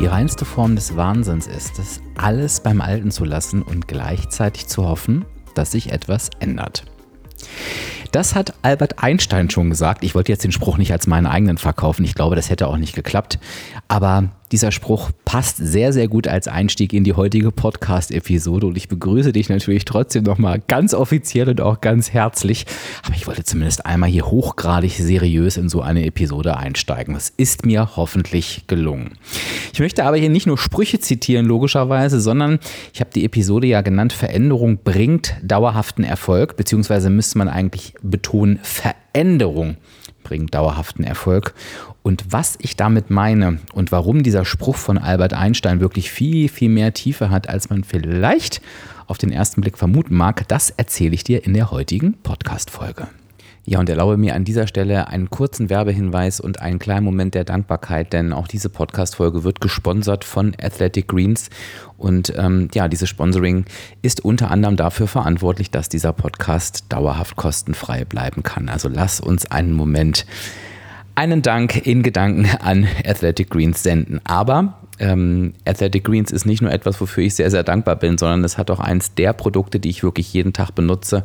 Die reinste Form des Wahnsinns ist es, alles beim Alten zu lassen und gleichzeitig zu hoffen, dass sich etwas ändert. Das hat Albert Einstein schon gesagt. Ich wollte jetzt den Spruch nicht als meinen eigenen verkaufen. Ich glaube, das hätte auch nicht geklappt. Aber dieser Spruch passt sehr, sehr gut als Einstieg in die heutige Podcast-Episode und ich begrüße dich natürlich trotzdem nochmal ganz offiziell und auch ganz herzlich. Aber ich wollte zumindest einmal hier hochgradig seriös in so eine Episode einsteigen. Das ist mir hoffentlich gelungen. Ich möchte aber hier nicht nur Sprüche zitieren, logischerweise, sondern ich habe die Episode ja genannt, Veränderung bringt dauerhaften Erfolg, beziehungsweise müsste man eigentlich betonen, Veränderung bringt dauerhaften Erfolg. Und was ich damit meine und warum dieser Spruch von Albert Einstein wirklich viel, viel mehr Tiefe hat, als man vielleicht auf den ersten Blick vermuten mag, das erzähle ich dir in der heutigen Podcast-Folge. Ja, und erlaube mir an dieser Stelle einen kurzen Werbehinweis und einen kleinen Moment der Dankbarkeit, denn auch diese Podcast-Folge wird gesponsert von Athletic Greens. Und ähm, ja, dieses Sponsoring ist unter anderem dafür verantwortlich, dass dieser Podcast dauerhaft kostenfrei bleiben kann. Also lass uns einen Moment einen Dank in Gedanken an Athletic Greens senden. Aber ähm, Athletic Greens ist nicht nur etwas, wofür ich sehr, sehr dankbar bin, sondern es hat auch eins der Produkte, die ich wirklich jeden Tag benutze,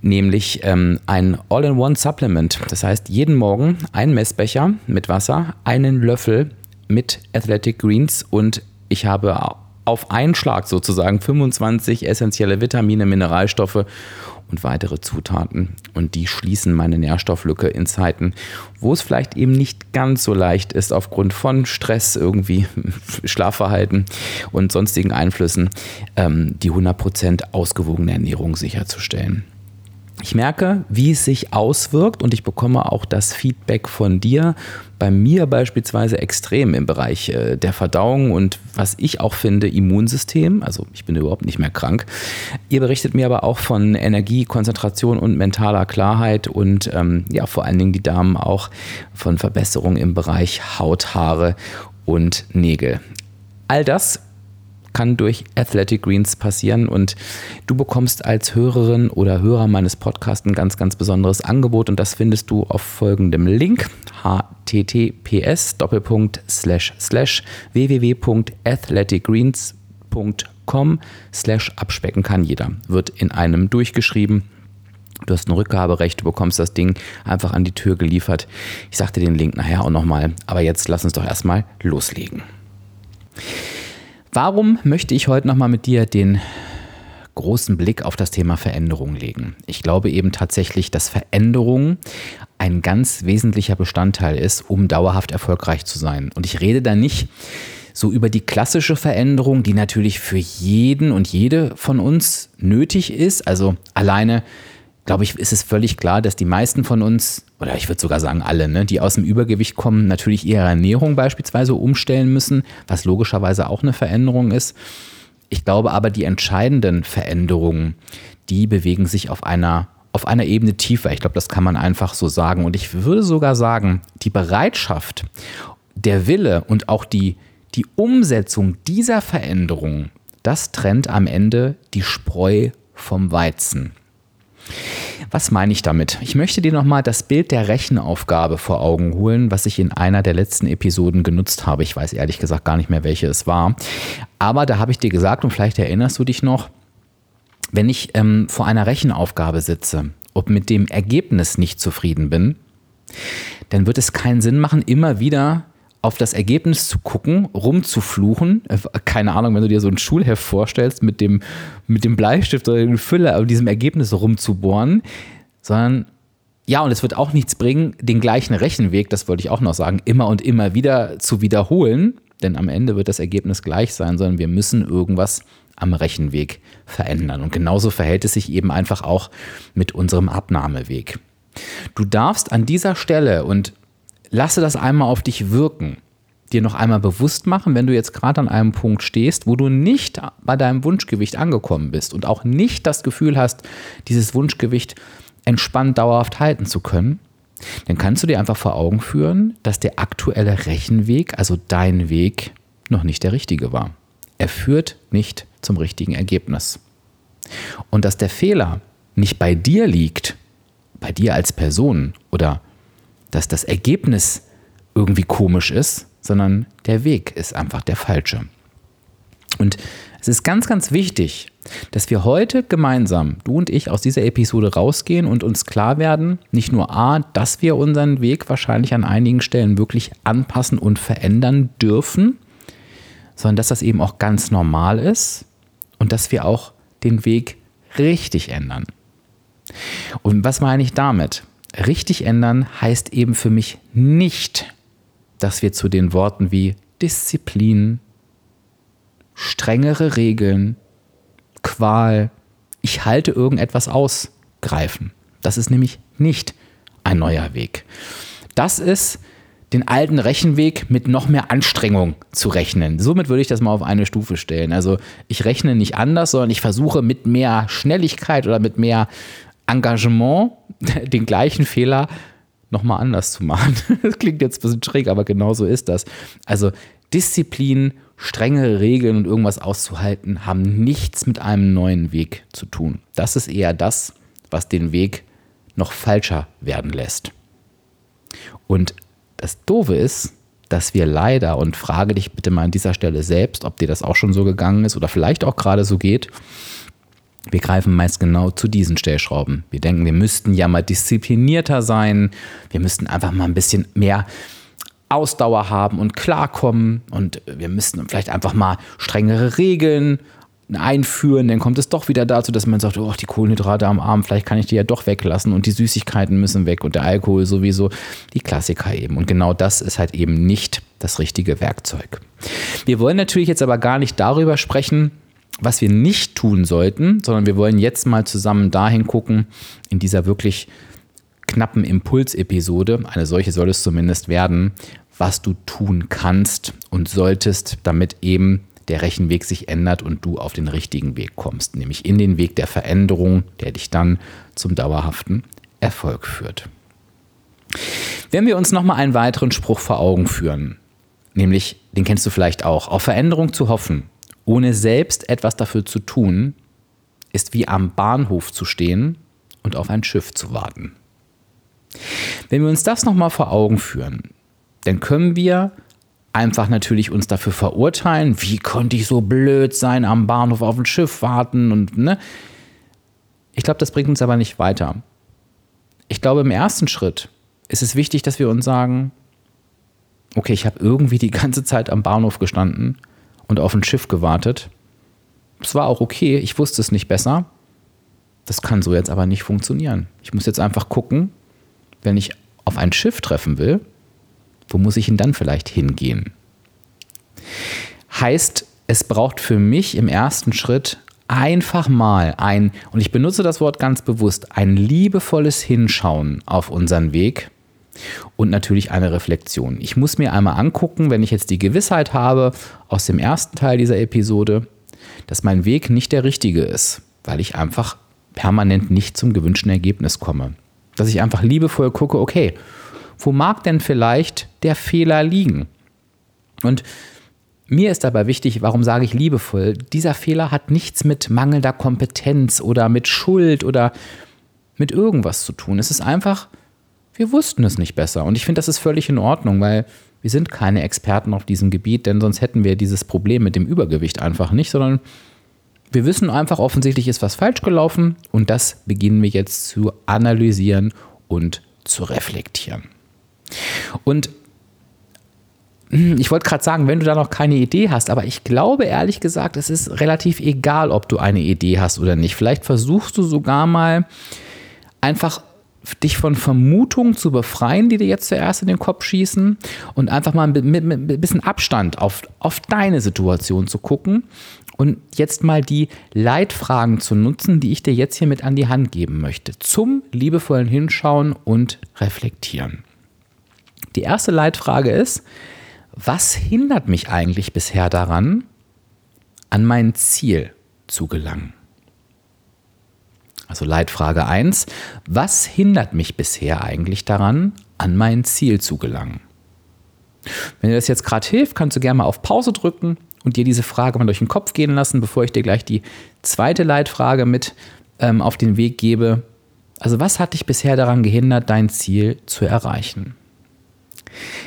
nämlich ähm, ein All-in-One-Supplement. Das heißt, jeden Morgen ein Messbecher mit Wasser, einen Löffel mit Athletic Greens und ich habe auf einen Schlag sozusagen 25 essentielle Vitamine, Mineralstoffe und weitere Zutaten. Und die schließen meine Nährstofflücke in Zeiten, wo es vielleicht eben nicht ganz so leicht ist, aufgrund von Stress, irgendwie Schlafverhalten und sonstigen Einflüssen, ähm, die 100% ausgewogene Ernährung sicherzustellen. Ich merke, wie es sich auswirkt und ich bekomme auch das Feedback von dir, bei mir beispielsweise extrem im Bereich äh, der Verdauung und was ich auch finde, Immunsystem. Also ich bin überhaupt nicht mehr krank. Ihr berichtet mir aber auch von Energie, Konzentration und mentaler Klarheit und ähm, ja, vor allen Dingen die Damen auch von Verbesserungen im Bereich Haut, Haare und Nägel. All das kann durch Athletic Greens passieren und du bekommst als Hörerin oder Hörer meines Podcasts ein ganz, ganz besonderes Angebot und das findest du auf folgendem Link https www.athleticgreens.com slash abspecken kann jeder. Wird in einem durchgeschrieben. Du hast ein Rückgaberecht, du bekommst das Ding einfach an die Tür geliefert. Ich sagte den Link nachher auch nochmal, aber jetzt lass uns doch erstmal loslegen. Warum möchte ich heute nochmal mit dir den großen Blick auf das Thema Veränderung legen? Ich glaube eben tatsächlich, dass Veränderung ein ganz wesentlicher Bestandteil ist, um dauerhaft erfolgreich zu sein. Und ich rede da nicht so über die klassische Veränderung, die natürlich für jeden und jede von uns nötig ist. Also alleine glaube ich, ist es völlig klar, dass die meisten von uns, oder ich würde sogar sagen alle, ne, die aus dem Übergewicht kommen, natürlich ihre Ernährung beispielsweise umstellen müssen, was logischerweise auch eine Veränderung ist. Ich glaube aber, die entscheidenden Veränderungen, die bewegen sich auf einer auf einer Ebene tiefer. Ich glaube, das kann man einfach so sagen. Und ich würde sogar sagen, die Bereitschaft, der Wille und auch die, die Umsetzung dieser Veränderungen, das trennt am Ende die Spreu vom Weizen. Was meine ich damit? Ich möchte dir nochmal das Bild der Rechenaufgabe vor Augen holen, was ich in einer der letzten Episoden genutzt habe. Ich weiß ehrlich gesagt gar nicht mehr, welche es war. Aber da habe ich dir gesagt, und vielleicht erinnerst du dich noch, wenn ich ähm, vor einer Rechenaufgabe sitze und mit dem Ergebnis nicht zufrieden bin, dann wird es keinen Sinn machen, immer wieder auf das Ergebnis zu gucken, rumzufluchen. Äh, keine Ahnung, wenn du dir so ein Schulheft vorstellst, mit dem, mit dem Bleistift oder dem Füller auf diesem Ergebnis rumzubohren, sondern ja, und es wird auch nichts bringen, den gleichen Rechenweg, das wollte ich auch noch sagen, immer und immer wieder zu wiederholen, denn am Ende wird das Ergebnis gleich sein, sondern wir müssen irgendwas am Rechenweg verändern. Und genauso verhält es sich eben einfach auch mit unserem Abnahmeweg. Du darfst an dieser Stelle, und lasse das einmal auf dich wirken. dir noch einmal bewusst machen, wenn du jetzt gerade an einem Punkt stehst, wo du nicht bei deinem Wunschgewicht angekommen bist und auch nicht das Gefühl hast, dieses Wunschgewicht entspannt dauerhaft halten zu können, dann kannst du dir einfach vor Augen führen, dass der aktuelle Rechenweg, also dein Weg, noch nicht der richtige war. Er führt nicht zum richtigen Ergebnis. Und dass der Fehler nicht bei dir liegt, bei dir als Person oder dass das Ergebnis irgendwie komisch ist, sondern der Weg ist einfach der falsche. Und es ist ganz, ganz wichtig, dass wir heute gemeinsam, du und ich, aus dieser Episode rausgehen und uns klar werden, nicht nur A, dass wir unseren Weg wahrscheinlich an einigen Stellen wirklich anpassen und verändern dürfen, sondern dass das eben auch ganz normal ist und dass wir auch den Weg richtig ändern. Und was meine ich damit? Richtig ändern heißt eben für mich nicht, dass wir zu den Worten wie Disziplin, strengere Regeln, Qual, ich halte irgendetwas aus, greifen. Das ist nämlich nicht ein neuer Weg. Das ist den alten Rechenweg mit noch mehr Anstrengung zu rechnen. Somit würde ich das mal auf eine Stufe stellen. Also ich rechne nicht anders, sondern ich versuche mit mehr Schnelligkeit oder mit mehr Engagement den gleichen Fehler nochmal anders zu machen. Das klingt jetzt ein bisschen schräg, aber genau so ist das. Also Disziplin, strengere Regeln und irgendwas auszuhalten, haben nichts mit einem neuen Weg zu tun. Das ist eher das, was den Weg noch falscher werden lässt. Und das Doofe ist, dass wir leider, und frage dich bitte mal an dieser Stelle selbst, ob dir das auch schon so gegangen ist oder vielleicht auch gerade so geht, wir greifen meist genau zu diesen Stellschrauben. Wir denken, wir müssten ja mal disziplinierter sein, wir müssten einfach mal ein bisschen mehr Ausdauer haben und klarkommen und wir müssten vielleicht einfach mal strengere Regeln einführen, dann kommt es doch wieder dazu, dass man sagt, oh, die Kohlenhydrate am Abend, vielleicht kann ich die ja doch weglassen und die Süßigkeiten müssen weg und der Alkohol sowieso, die Klassiker eben. Und genau das ist halt eben nicht das richtige Werkzeug. Wir wollen natürlich jetzt aber gar nicht darüber sprechen, was wir nicht tun sollten, sondern wir wollen jetzt mal zusammen dahin gucken, in dieser wirklich knappen Impulsepisode, eine solche soll es zumindest werden, was du tun kannst und solltest, damit eben der Rechenweg sich ändert und du auf den richtigen Weg kommst, nämlich in den Weg der Veränderung, der dich dann zum dauerhaften Erfolg führt. Wenn wir uns nochmal einen weiteren Spruch vor Augen führen, nämlich, den kennst du vielleicht auch, auf Veränderung zu hoffen, ohne selbst etwas dafür zu tun, ist wie am Bahnhof zu stehen und auf ein Schiff zu warten. Wenn wir uns das nochmal vor Augen führen, dann können wir einfach natürlich uns dafür verurteilen, wie konnte ich so blöd sein, am Bahnhof auf ein Schiff warten und ne. Ich glaube, das bringt uns aber nicht weiter. Ich glaube, im ersten Schritt ist es wichtig, dass wir uns sagen, okay, ich habe irgendwie die ganze Zeit am Bahnhof gestanden und auf ein Schiff gewartet. Es war auch okay, ich wusste es nicht besser. Das kann so jetzt aber nicht funktionieren. Ich muss jetzt einfach gucken, wenn ich auf ein Schiff treffen will, wo muss ich denn dann vielleicht hingehen? Heißt, es braucht für mich im ersten Schritt einfach mal ein, und ich benutze das Wort ganz bewusst, ein liebevolles Hinschauen auf unseren Weg und natürlich eine Reflexion. Ich muss mir einmal angucken, wenn ich jetzt die Gewissheit habe aus dem ersten Teil dieser Episode, dass mein Weg nicht der richtige ist, weil ich einfach permanent nicht zum gewünschten Ergebnis komme. Dass ich einfach liebevoll gucke, okay, wo mag denn vielleicht der Fehler liegen? Und mir ist dabei wichtig, warum sage ich liebevoll, dieser Fehler hat nichts mit mangelnder Kompetenz oder mit Schuld oder mit irgendwas zu tun. Es ist einfach, wir wussten es nicht besser. Und ich finde, das ist völlig in Ordnung, weil wir sind keine Experten auf diesem Gebiet, denn sonst hätten wir dieses Problem mit dem Übergewicht einfach nicht, sondern wir wissen einfach, offensichtlich ist was falsch gelaufen und das beginnen wir jetzt zu analysieren und zu reflektieren. Und ich wollte gerade sagen, wenn du da noch keine Idee hast, aber ich glaube ehrlich gesagt, es ist relativ egal, ob du eine Idee hast oder nicht. Vielleicht versuchst du sogar mal einfach dich von Vermutungen zu befreien, die dir jetzt zuerst in den Kopf schießen und einfach mal mit, mit, mit ein bisschen Abstand auf, auf deine Situation zu gucken und jetzt mal die Leitfragen zu nutzen, die ich dir jetzt hier mit an die Hand geben möchte, zum liebevollen Hinschauen und Reflektieren. Die erste Leitfrage ist, was hindert mich eigentlich bisher daran, an mein Ziel zu gelangen? Also Leitfrage 1, was hindert mich bisher eigentlich daran, an mein Ziel zu gelangen? Wenn dir das jetzt gerade hilft, kannst du gerne mal auf Pause drücken und dir diese Frage mal durch den Kopf gehen lassen, bevor ich dir gleich die zweite Leitfrage mit ähm, auf den Weg gebe. Also was hat dich bisher daran gehindert, dein Ziel zu erreichen?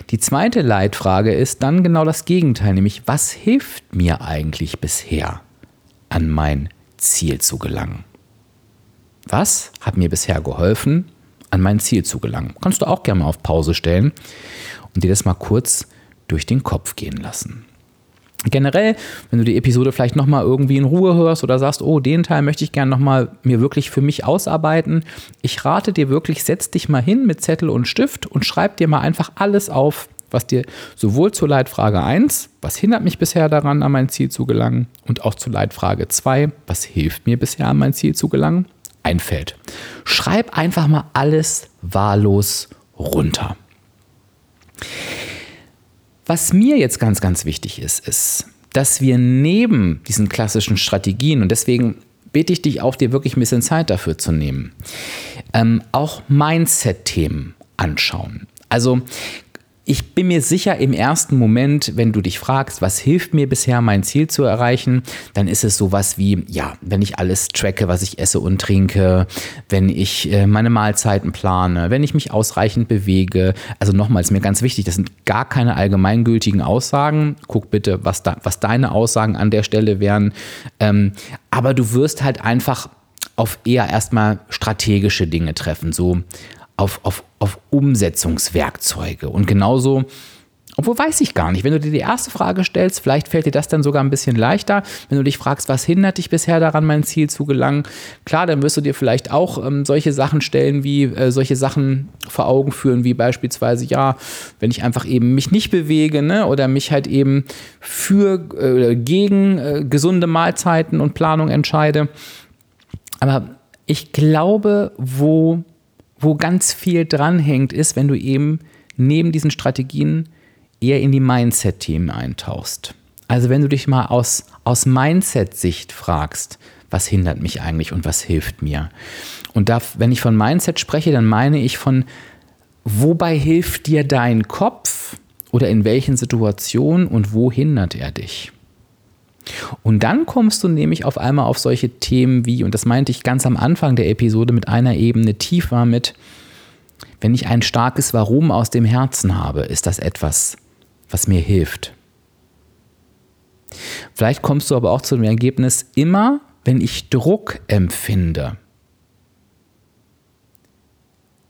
Die zweite Leitfrage ist dann genau das Gegenteil, nämlich was hilft mir eigentlich bisher, an mein Ziel zu gelangen? Was hat mir bisher geholfen, an mein Ziel zu gelangen? Kannst du auch gerne mal auf Pause stellen und dir das mal kurz durch den Kopf gehen lassen. Generell, wenn du die Episode vielleicht nochmal irgendwie in Ruhe hörst oder sagst, oh, den Teil möchte ich gerne nochmal mir wirklich für mich ausarbeiten, ich rate dir wirklich, setz dich mal hin mit Zettel und Stift und schreib dir mal einfach alles auf, was dir sowohl zur Leitfrage 1, was hindert mich bisher daran, an mein Ziel zu gelangen, und auch zur Leitfrage 2, was hilft mir bisher, an mein Ziel zu gelangen, einfällt. Schreib einfach mal alles wahllos runter. Was mir jetzt ganz, ganz wichtig ist, ist, dass wir neben diesen klassischen Strategien, und deswegen bitte ich dich auch, dir wirklich ein bisschen Zeit dafür zu nehmen, ähm, auch Mindset-Themen anschauen. Also ich bin mir sicher, im ersten Moment, wenn du dich fragst, was hilft mir bisher, mein Ziel zu erreichen, dann ist es sowas wie, ja, wenn ich alles tracke, was ich esse und trinke, wenn ich äh, meine Mahlzeiten plane, wenn ich mich ausreichend bewege. Also nochmals, mir ganz wichtig, das sind gar keine allgemeingültigen Aussagen. Guck bitte, was, da, was deine Aussagen an der Stelle wären. Ähm, aber du wirst halt einfach auf eher erstmal strategische Dinge treffen. So, auf, auf, auf Umsetzungswerkzeuge. Und genauso, obwohl weiß ich gar nicht, wenn du dir die erste Frage stellst, vielleicht fällt dir das dann sogar ein bisschen leichter. Wenn du dich fragst, was hindert dich bisher daran, mein Ziel zu gelangen, klar, dann wirst du dir vielleicht auch ähm, solche Sachen stellen, wie äh, solche Sachen vor Augen führen, wie beispielsweise, ja, wenn ich einfach eben mich nicht bewege ne, oder mich halt eben für äh, gegen äh, gesunde Mahlzeiten und Planung entscheide. Aber ich glaube, wo wo ganz viel dranhängt, ist, wenn du eben neben diesen Strategien eher in die Mindset-Themen eintauchst. Also wenn du dich mal aus, aus Mindset-Sicht fragst, was hindert mich eigentlich und was hilft mir? Und da, wenn ich von Mindset spreche, dann meine ich von, wobei hilft dir dein Kopf oder in welchen Situationen und wo hindert er dich? Und dann kommst du nämlich auf einmal auf solche Themen wie, und das meinte ich ganz am Anfang der Episode mit einer Ebene tiefer mit, wenn ich ein starkes Warum aus dem Herzen habe, ist das etwas, was mir hilft. Vielleicht kommst du aber auch zu dem Ergebnis, immer wenn ich Druck empfinde,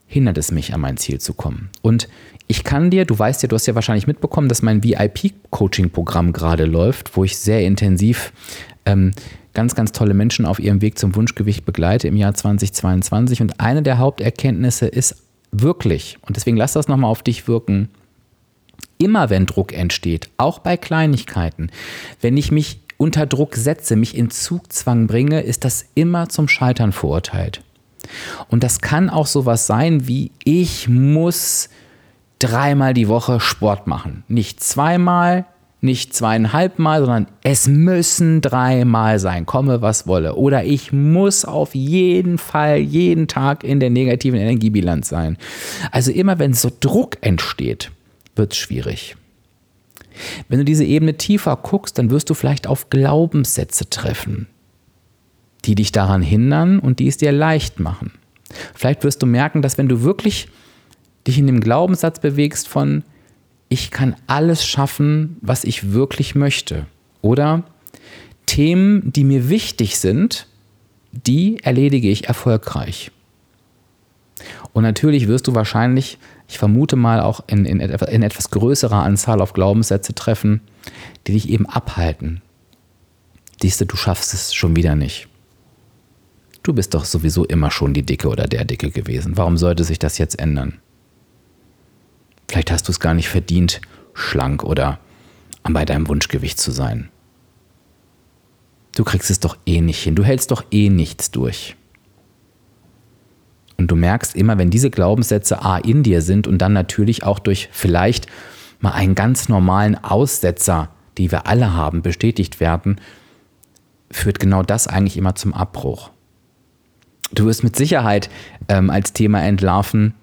hindert es mich, an mein Ziel zu kommen. Und ich kann dir, du weißt ja, du hast ja wahrscheinlich mitbekommen, dass mein VIP-Coaching-Programm gerade läuft, wo ich sehr intensiv ähm, ganz, ganz tolle Menschen auf ihrem Weg zum Wunschgewicht begleite im Jahr 2022. Und eine der Haupterkenntnisse ist wirklich, und deswegen lass das nochmal auf dich wirken, immer wenn Druck entsteht, auch bei Kleinigkeiten, wenn ich mich unter Druck setze, mich in Zugzwang bringe, ist das immer zum Scheitern verurteilt. Und das kann auch sowas sein wie, ich muss dreimal die Woche Sport machen. Nicht zweimal, nicht zweieinhalb Mal, sondern es müssen dreimal sein, komme was wolle. Oder ich muss auf jeden Fall jeden Tag in der negativen Energiebilanz sein. Also immer wenn so Druck entsteht, wird es schwierig. Wenn du diese Ebene tiefer guckst, dann wirst du vielleicht auf Glaubenssätze treffen, die dich daran hindern und die es dir leicht machen. Vielleicht wirst du merken, dass wenn du wirklich dich in dem Glaubenssatz bewegst von, ich kann alles schaffen, was ich wirklich möchte. Oder Themen, die mir wichtig sind, die erledige ich erfolgreich. Und natürlich wirst du wahrscheinlich, ich vermute mal, auch in, in, in etwas größerer Anzahl auf Glaubenssätze treffen, die dich eben abhalten. Siehst du, du schaffst es schon wieder nicht. Du bist doch sowieso immer schon die Dicke oder der Dicke gewesen. Warum sollte sich das jetzt ändern? Vielleicht hast du es gar nicht verdient, schlank oder bei deinem Wunschgewicht zu sein. Du kriegst es doch eh nicht hin. Du hältst doch eh nichts durch. Und du merkst immer, wenn diese Glaubenssätze A in dir sind und dann natürlich auch durch vielleicht mal einen ganz normalen Aussetzer, die wir alle haben, bestätigt werden, führt genau das eigentlich immer zum Abbruch. Du wirst mit Sicherheit ähm, als Thema entlarven,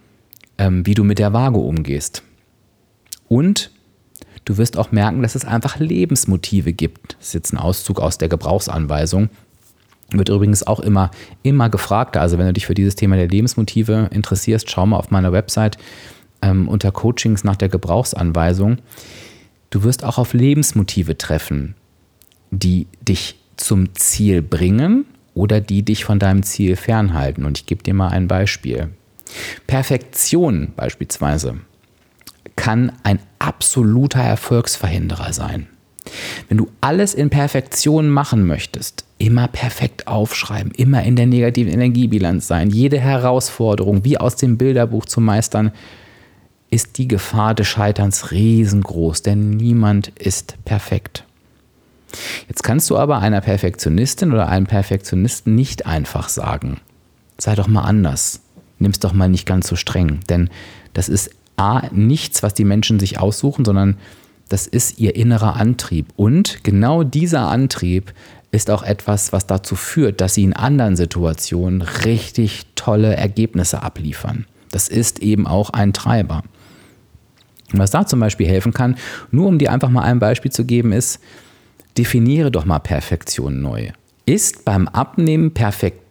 ähm, wie du mit der Waage umgehst. Und du wirst auch merken, dass es einfach Lebensmotive gibt. Das ist jetzt ein Auszug aus der Gebrauchsanweisung. Wird übrigens auch immer, immer gefragt. Also wenn du dich für dieses Thema der Lebensmotive interessierst, schau mal auf meiner Website ähm, unter Coachings nach der Gebrauchsanweisung. Du wirst auch auf Lebensmotive treffen, die dich zum Ziel bringen oder die dich von deinem Ziel fernhalten. Und ich gebe dir mal ein Beispiel. Perfektion beispielsweise kann ein absoluter Erfolgsverhinderer sein. Wenn du alles in Perfektion machen möchtest, immer perfekt aufschreiben, immer in der negativen Energiebilanz sein, jede Herausforderung wie aus dem Bilderbuch zu meistern, ist die Gefahr des Scheiterns riesengroß, denn niemand ist perfekt. Jetzt kannst du aber einer Perfektionistin oder einem Perfektionisten nicht einfach sagen, sei doch mal anders, nimm's doch mal nicht ganz so streng, denn das ist A, nichts, was die Menschen sich aussuchen, sondern das ist ihr innerer Antrieb. Und genau dieser Antrieb ist auch etwas, was dazu führt, dass sie in anderen Situationen richtig tolle Ergebnisse abliefern. Das ist eben auch ein Treiber. Und was da zum Beispiel helfen kann, nur um dir einfach mal ein Beispiel zu geben, ist, definiere doch mal Perfektion neu. Ist beim Abnehmen Perfektion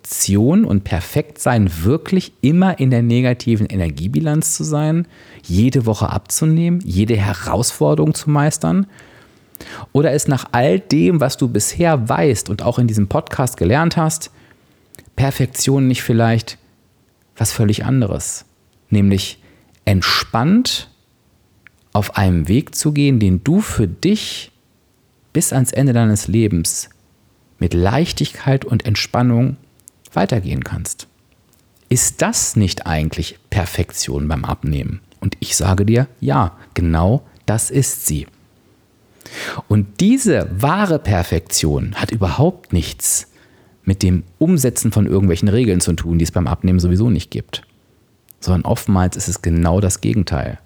und Perfektsein wirklich immer in der negativen Energiebilanz zu sein, jede Woche abzunehmen, jede Herausforderung zu meistern? Oder ist nach all dem, was du bisher weißt und auch in diesem Podcast gelernt hast, Perfektion nicht vielleicht was völlig anderes? Nämlich entspannt auf einem Weg zu gehen, den du für dich bis ans Ende deines Lebens mit Leichtigkeit und Entspannung weitergehen kannst. Ist das nicht eigentlich Perfektion beim Abnehmen? Und ich sage dir, ja, genau das ist sie. Und diese wahre Perfektion hat überhaupt nichts mit dem Umsetzen von irgendwelchen Regeln zu tun, die es beim Abnehmen sowieso nicht gibt. Sondern oftmals ist es genau das Gegenteil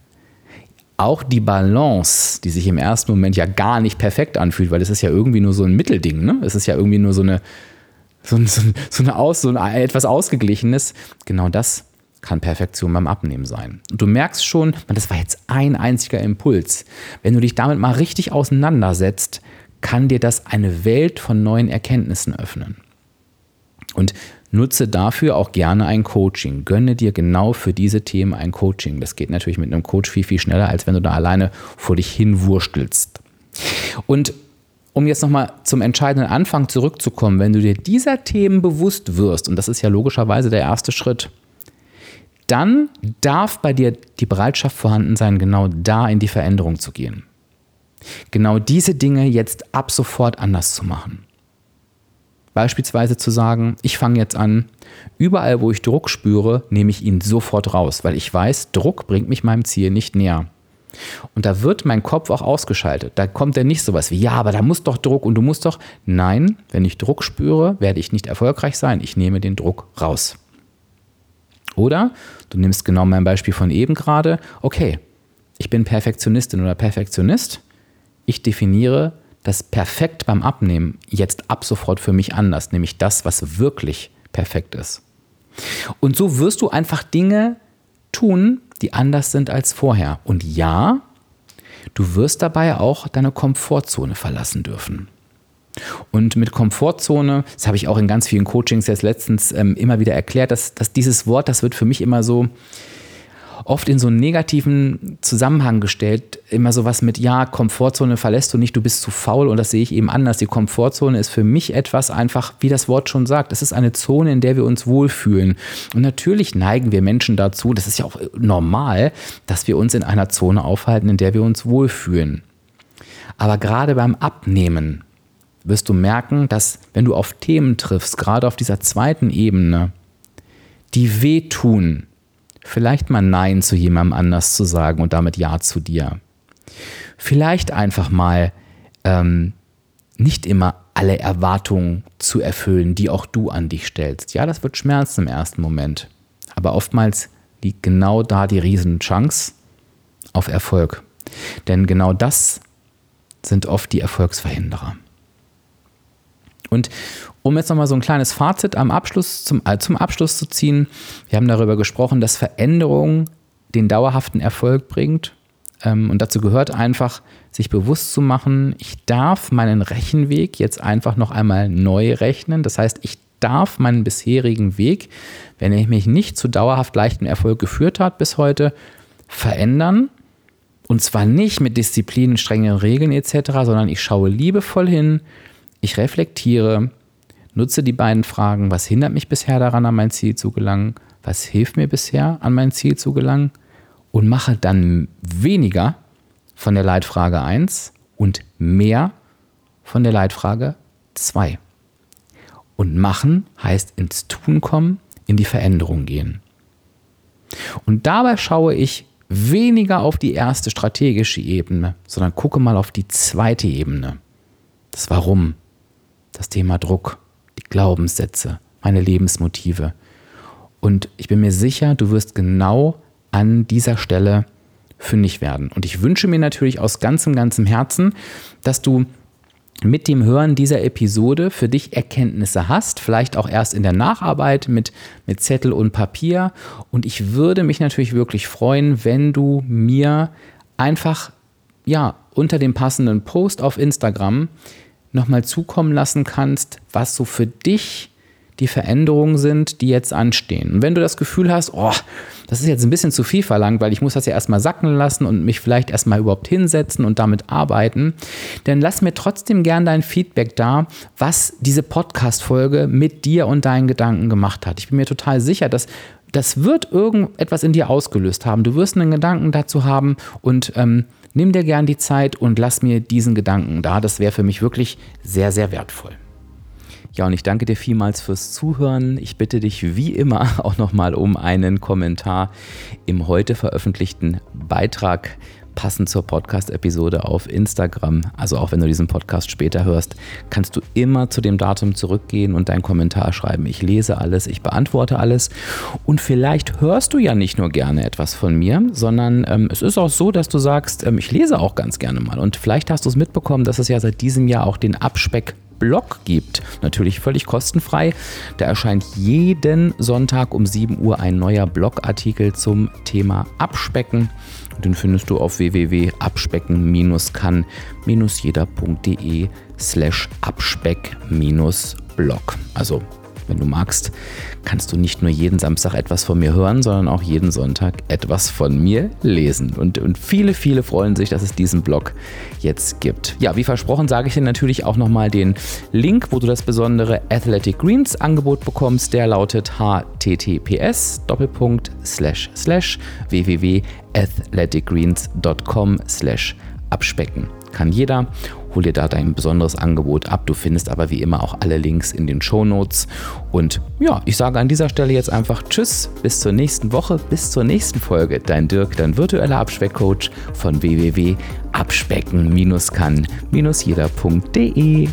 auch die Balance, die sich im ersten Moment ja gar nicht perfekt anfühlt, weil es ist ja irgendwie nur so ein Mittelding, ne? Es ist ja irgendwie nur so eine, so, so, so eine Aus, so ein etwas Ausgeglichenes. Genau das kann Perfektion beim Abnehmen sein. Und du merkst schon, das war jetzt ein einziger Impuls. Wenn du dich damit mal richtig auseinandersetzt, kann dir das eine Welt von neuen Erkenntnissen öffnen. Und Nutze dafür auch gerne ein Coaching. Gönne dir genau für diese Themen ein Coaching. Das geht natürlich mit einem Coach viel, viel schneller, als wenn du da alleine vor dich hinwurstelst. Und um jetzt nochmal zum entscheidenden Anfang zurückzukommen, wenn du dir dieser Themen bewusst wirst, und das ist ja logischerweise der erste Schritt, dann darf bei dir die Bereitschaft vorhanden sein, genau da in die Veränderung zu gehen. Genau diese Dinge jetzt ab sofort anders zu machen. Beispielsweise zu sagen, ich fange jetzt an, überall wo ich Druck spüre, nehme ich ihn sofort raus, weil ich weiß, Druck bringt mich meinem Ziel nicht näher. Und da wird mein Kopf auch ausgeschaltet. Da kommt dann nicht sowas wie, ja, aber da muss doch Druck und du musst doch. Nein, wenn ich Druck spüre, werde ich nicht erfolgreich sein. Ich nehme den Druck raus. Oder du nimmst genau mein Beispiel von eben gerade, okay, ich bin Perfektionistin oder Perfektionist. Ich definiere das perfekt beim Abnehmen jetzt ab sofort für mich anders, nämlich das, was wirklich perfekt ist. Und so wirst du einfach Dinge tun, die anders sind als vorher. Und ja, du wirst dabei auch deine Komfortzone verlassen dürfen. Und mit Komfortzone, das habe ich auch in ganz vielen Coachings jetzt letztens ähm, immer wieder erklärt, dass, dass dieses Wort, das wird für mich immer so, oft in so einen negativen Zusammenhang gestellt. Immer sowas mit, ja, Komfortzone verlässt du nicht, du bist zu faul und das sehe ich eben anders. Die Komfortzone ist für mich etwas einfach, wie das Wort schon sagt, es ist eine Zone, in der wir uns wohlfühlen. Und natürlich neigen wir Menschen dazu, das ist ja auch normal, dass wir uns in einer Zone aufhalten, in der wir uns wohlfühlen. Aber gerade beim Abnehmen wirst du merken, dass wenn du auf Themen triffst, gerade auf dieser zweiten Ebene, die wehtun, Vielleicht mal Nein zu jemandem anders zu sagen und damit Ja zu dir. Vielleicht einfach mal ähm, nicht immer alle Erwartungen zu erfüllen, die auch du an dich stellst. Ja, das wird schmerzen im ersten Moment. Aber oftmals liegt genau da die Riesenchance auf Erfolg. Denn genau das sind oft die Erfolgsverhinderer. Und um jetzt nochmal so ein kleines Fazit am Abschluss, zum, äh, zum Abschluss zu ziehen, wir haben darüber gesprochen, dass Veränderung den dauerhaften Erfolg bringt. Ähm, und dazu gehört einfach, sich bewusst zu machen, ich darf meinen Rechenweg jetzt einfach noch einmal neu rechnen. Das heißt, ich darf meinen bisherigen Weg, wenn er mich nicht zu dauerhaft leichtem Erfolg geführt hat bis heute, verändern. Und zwar nicht mit Disziplinen, strengen Regeln etc., sondern ich schaue liebevoll hin, ich reflektiere, nutze die beiden Fragen, was hindert mich bisher daran, an mein Ziel zu gelangen, was hilft mir bisher, an mein Ziel zu gelangen und mache dann weniger von der Leitfrage 1 und mehr von der Leitfrage 2. Und machen heißt ins Tun kommen, in die Veränderung gehen. Und dabei schaue ich weniger auf die erste strategische Ebene, sondern gucke mal auf die zweite Ebene. Das Warum, das Thema Druck, Glaubenssätze, meine Lebensmotive. Und ich bin mir sicher, du wirst genau an dieser Stelle fündig werden. Und ich wünsche mir natürlich aus ganzem, ganzem Herzen, dass du mit dem Hören dieser Episode für dich Erkenntnisse hast, vielleicht auch erst in der Nacharbeit mit, mit Zettel und Papier. Und ich würde mich natürlich wirklich freuen, wenn du mir einfach ja, unter dem passenden Post auf Instagram nochmal zukommen lassen kannst, was so für dich die Veränderungen sind, die jetzt anstehen. Und wenn du das Gefühl hast, oh, das ist jetzt ein bisschen zu viel verlangt, weil ich muss das ja erstmal sacken lassen und mich vielleicht erstmal überhaupt hinsetzen und damit arbeiten, dann lass mir trotzdem gern dein Feedback da, was diese Podcast-Folge mit dir und deinen Gedanken gemacht hat. Ich bin mir total sicher, dass das wird irgendetwas in dir ausgelöst haben. Du wirst einen Gedanken dazu haben und ähm, nimm dir gern die Zeit und lass mir diesen Gedanken da. Das wäre für mich wirklich sehr, sehr wertvoll. Ja, und ich danke dir vielmals fürs Zuhören. Ich bitte dich wie immer auch nochmal um einen Kommentar im heute veröffentlichten Beitrag passend zur Podcast-Episode auf Instagram. Also auch wenn du diesen Podcast später hörst, kannst du immer zu dem Datum zurückgehen und deinen Kommentar schreiben. Ich lese alles, ich beantworte alles. Und vielleicht hörst du ja nicht nur gerne etwas von mir, sondern ähm, es ist auch so, dass du sagst, ähm, ich lese auch ganz gerne mal. Und vielleicht hast du es mitbekommen, dass es ja seit diesem Jahr auch den Abspeck Blog gibt. Natürlich völlig kostenfrei. Da erscheint jeden Sonntag um 7 Uhr ein neuer Blogartikel zum Thema Abspecken. Den findest du auf www.abspecken-kann-jeder.de slash abspeck-blog. Also wenn du magst, kannst du nicht nur jeden Samstag etwas von mir hören, sondern auch jeden Sonntag etwas von mir lesen. Und, und viele, viele freuen sich, dass es diesen Blog jetzt gibt. Ja, wie versprochen, sage ich dir natürlich auch nochmal den Link, wo du das besondere Athletic Greens Angebot bekommst. Der lautet https www.athleticgreens.com abspecken. Kann jeder. Hol dir da dein besonderes Angebot ab. Du findest aber wie immer auch alle Links in den Show Notes. Und ja, ich sage an dieser Stelle jetzt einfach Tschüss, bis zur nächsten Woche, bis zur nächsten Folge. Dein Dirk, dein virtueller Abspeckcoach von www.abspecken-kann-jeder.de.